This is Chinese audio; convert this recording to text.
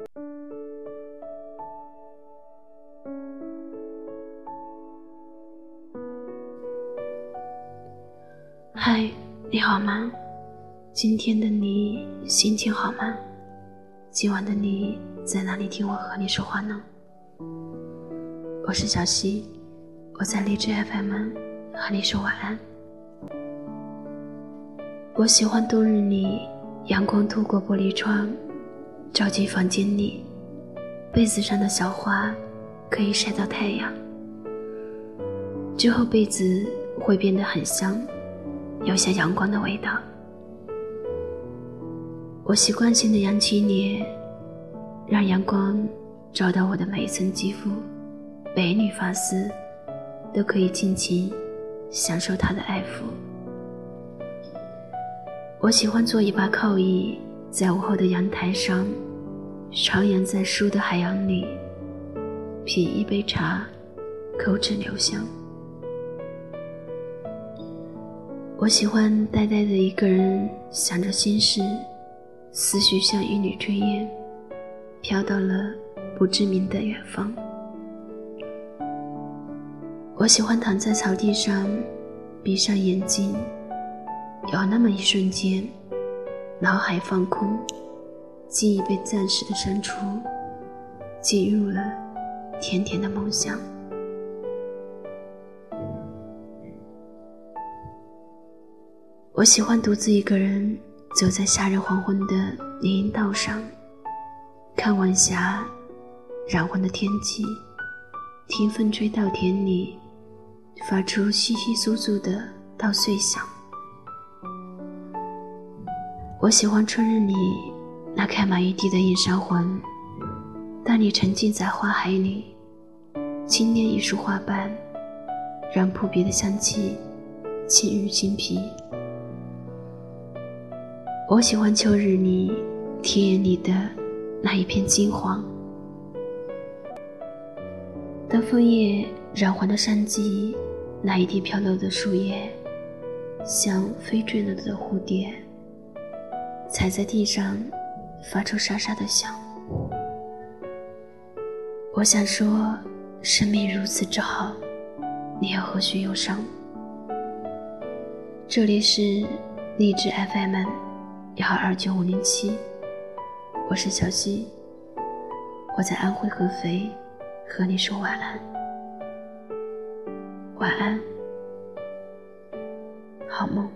嗨，你好吗？今天的你心情好吗？今晚的你在哪里听我和你说话呢？我是小溪，我在荔枝 FM 和你说晚安。我喜欢冬日里阳光透过玻璃窗，照进房间里，被子上的小花可以晒到太阳，之后被子会变得很香。有像阳光的味道。我习惯性的扬起脸，让阳光照到我的每一层肌肤、每一缕发丝，都可以尽情享受它的爱抚。我喜欢做一把靠椅，在午后的阳台上，徜徉在书的海洋里，品一杯茶，口齿留香。我喜欢呆呆的一个人想着心事，思绪像一缕炊烟，飘到了不知名的远方。我喜欢躺在草地上，闭上眼睛，有那么一瞬间，脑海放空，记忆被暂时的删除，进入了甜甜的梦乡。我喜欢独自一个人走在夏日黄昏的林荫道上，看晚霞染红的天际，听风吹稻田里发出窸窸窣窣的稻穗响。我喜欢春日里那开满一地的映山红，当你沉浸在花海里，轻捻一束花瓣，让扑鼻的香气沁入心脾。我喜欢秋日里田野里的那一片金黄，当枫叶染黄的山脊，那一地飘落的树叶，像飞坠了的蝴蝶，踩在地上发出沙沙的响。我想说，生命如此之好，你又何须忧伤？这里是励志 FM。幺二九五零七，我是小溪，我在安徽合肥和你说晚安，晚安，好梦。